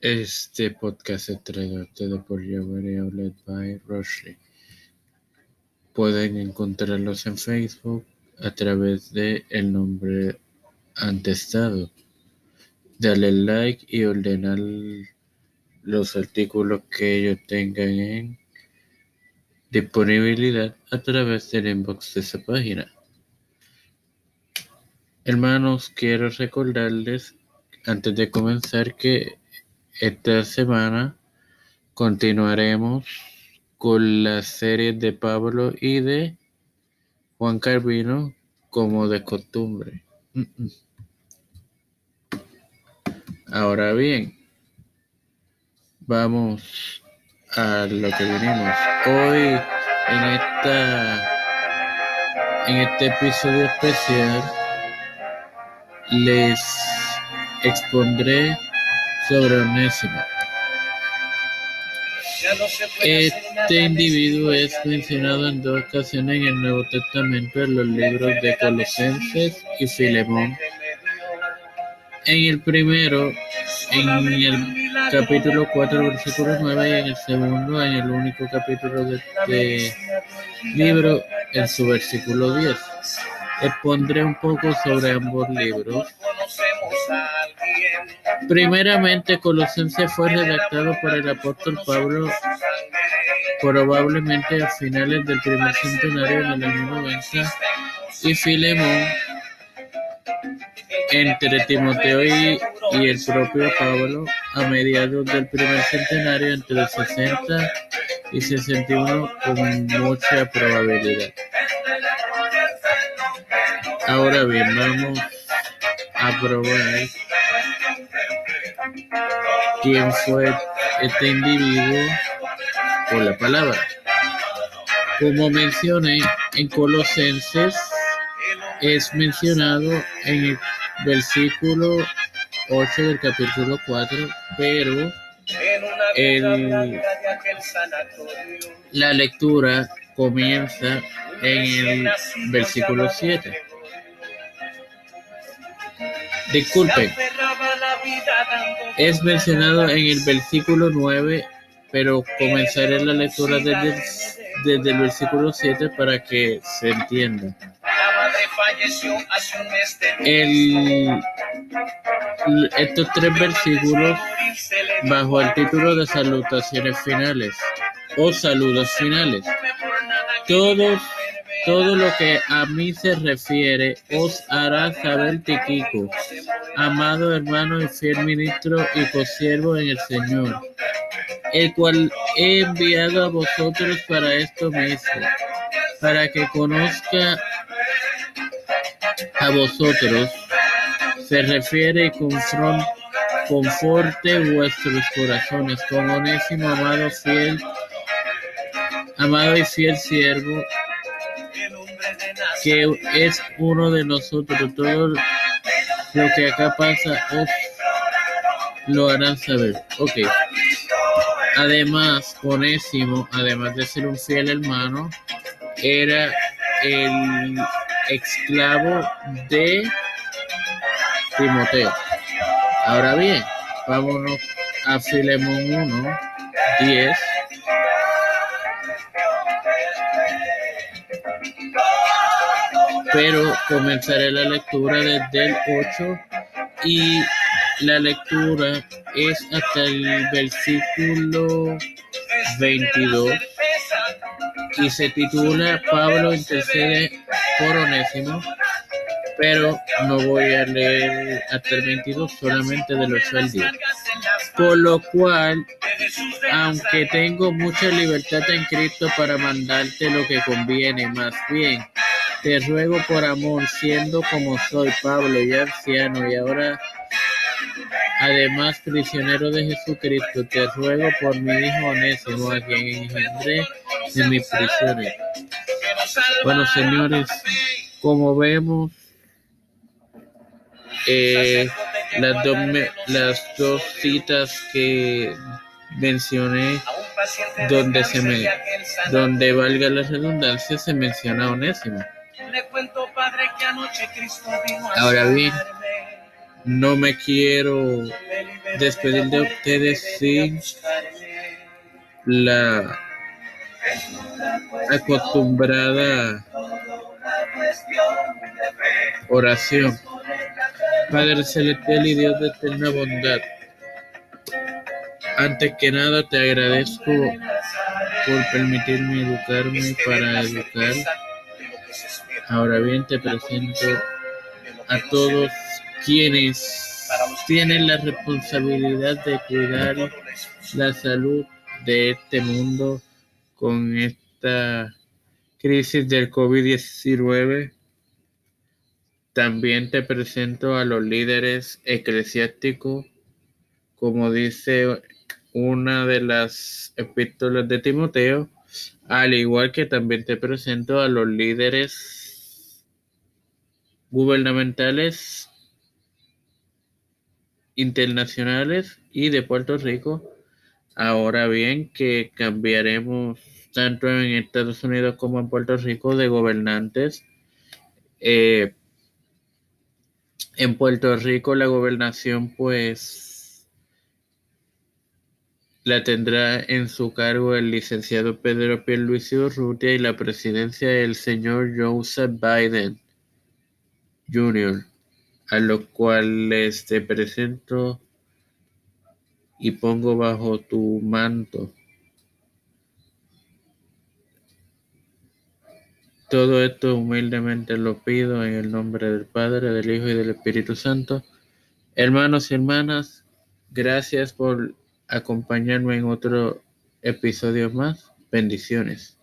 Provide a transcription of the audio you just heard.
Este podcast a ustedes por Jabari Outlet by Rushley. Pueden encontrarlos en Facebook a través de el nombre antestado. Dale like y ordenar los artículos que ellos tengan en disponibilidad a través del inbox de esa página. Hermanos, quiero recordarles antes de comenzar que esta semana continuaremos con las series de Pablo y de Juan Carvino como de costumbre. Ahora bien, vamos a lo que venimos. Hoy en esta en este episodio especial les expondré sobre Onésimo. Este individuo es mencionado en dos ocasiones en el Nuevo Testamento en los libros de Colosenses y Filemón. En el primero, en el capítulo 4, versículo 9, y en el segundo, en el único capítulo de este libro, en su versículo 10. Expondré un poco sobre ambos libros. Primeramente, Colosenses fue redactado por el apóstol Pablo probablemente a finales del primer centenario en el año 90 y Filemón entre Timoteo y, y, el propio Pablo a mediados del primer centenario entre 60 y 61 con mucha probabilidad. Ahora bien, vamos a probar quién fue este individuo por la palabra. Como mencioné en Colosenses, es mencionado en el versículo 8 del capítulo 4, pero el, la lectura comienza en el versículo 7. Disculpe, es mencionado en el versículo 9, pero comenzaré la lectura desde, desde el versículo 7 para que se entienda. El, estos tres versículos bajo el título de salutaciones finales o saludos finales. Todos todo lo que a mí se refiere os hará saber Tiquico, amado hermano y fiel ministro y consiervo en el Señor, el cual he enviado a vosotros para esto mismo, para que conozca a vosotros, se refiere y conforte vuestros corazones con onésimo, amado, fiel, amado y fiel siervo que es uno de nosotros. Todo lo que acá pasa os lo harán saber. Ok. Además, Onésimo, además de ser un fiel hermano, era el esclavo de Timoteo. Ahora bien, vámonos a Filemón 1, 10. Pero comenzaré la lectura desde el 8 y la lectura es hasta el versículo 22 y se titula Pablo intercede por Onésimo, pero no voy a leer hasta el 22, solamente del 8 al 10. Por lo cual, aunque tengo mucha libertad en Cristo para mandarte lo que conviene, más bien te ruego por amor, siendo como soy Pablo, ya anciano y ahora además prisionero de Jesucristo, te ruego por mi hijo Onésimo, a quien engendré en mis prisiones. Bueno, señores, como vemos, eh, las, dos, las dos citas que mencioné donde se me donde valga la redundancia se menciona Onésimo. Ahora bien, No me quiero despedir de ustedes sin la acostumbrada oración. Padre celestial y Dios de eterna bondad, antes que nada te agradezco por permitirme educarme para educar. Ahora bien te presento a todos quienes tienen la responsabilidad de cuidar la salud de este mundo con esta crisis del COVID-19 también te presento a los líderes eclesiásticos, como dice una de las epístolas de Timoteo, al igual que también te presento a los líderes gubernamentales internacionales y de Puerto Rico. Ahora bien, que cambiaremos tanto en Estados Unidos como en Puerto Rico de gobernantes. Eh, en Puerto Rico la gobernación pues la tendrá en su cargo el licenciado Pedro Pierluisi Urrutia y la presidencia el señor Joseph Biden Jr., a lo cual les te presento y pongo bajo tu manto Todo esto humildemente lo pido en el nombre del Padre, del Hijo y del Espíritu Santo. Hermanos y hermanas, gracias por acompañarme en otro episodio más. Bendiciones.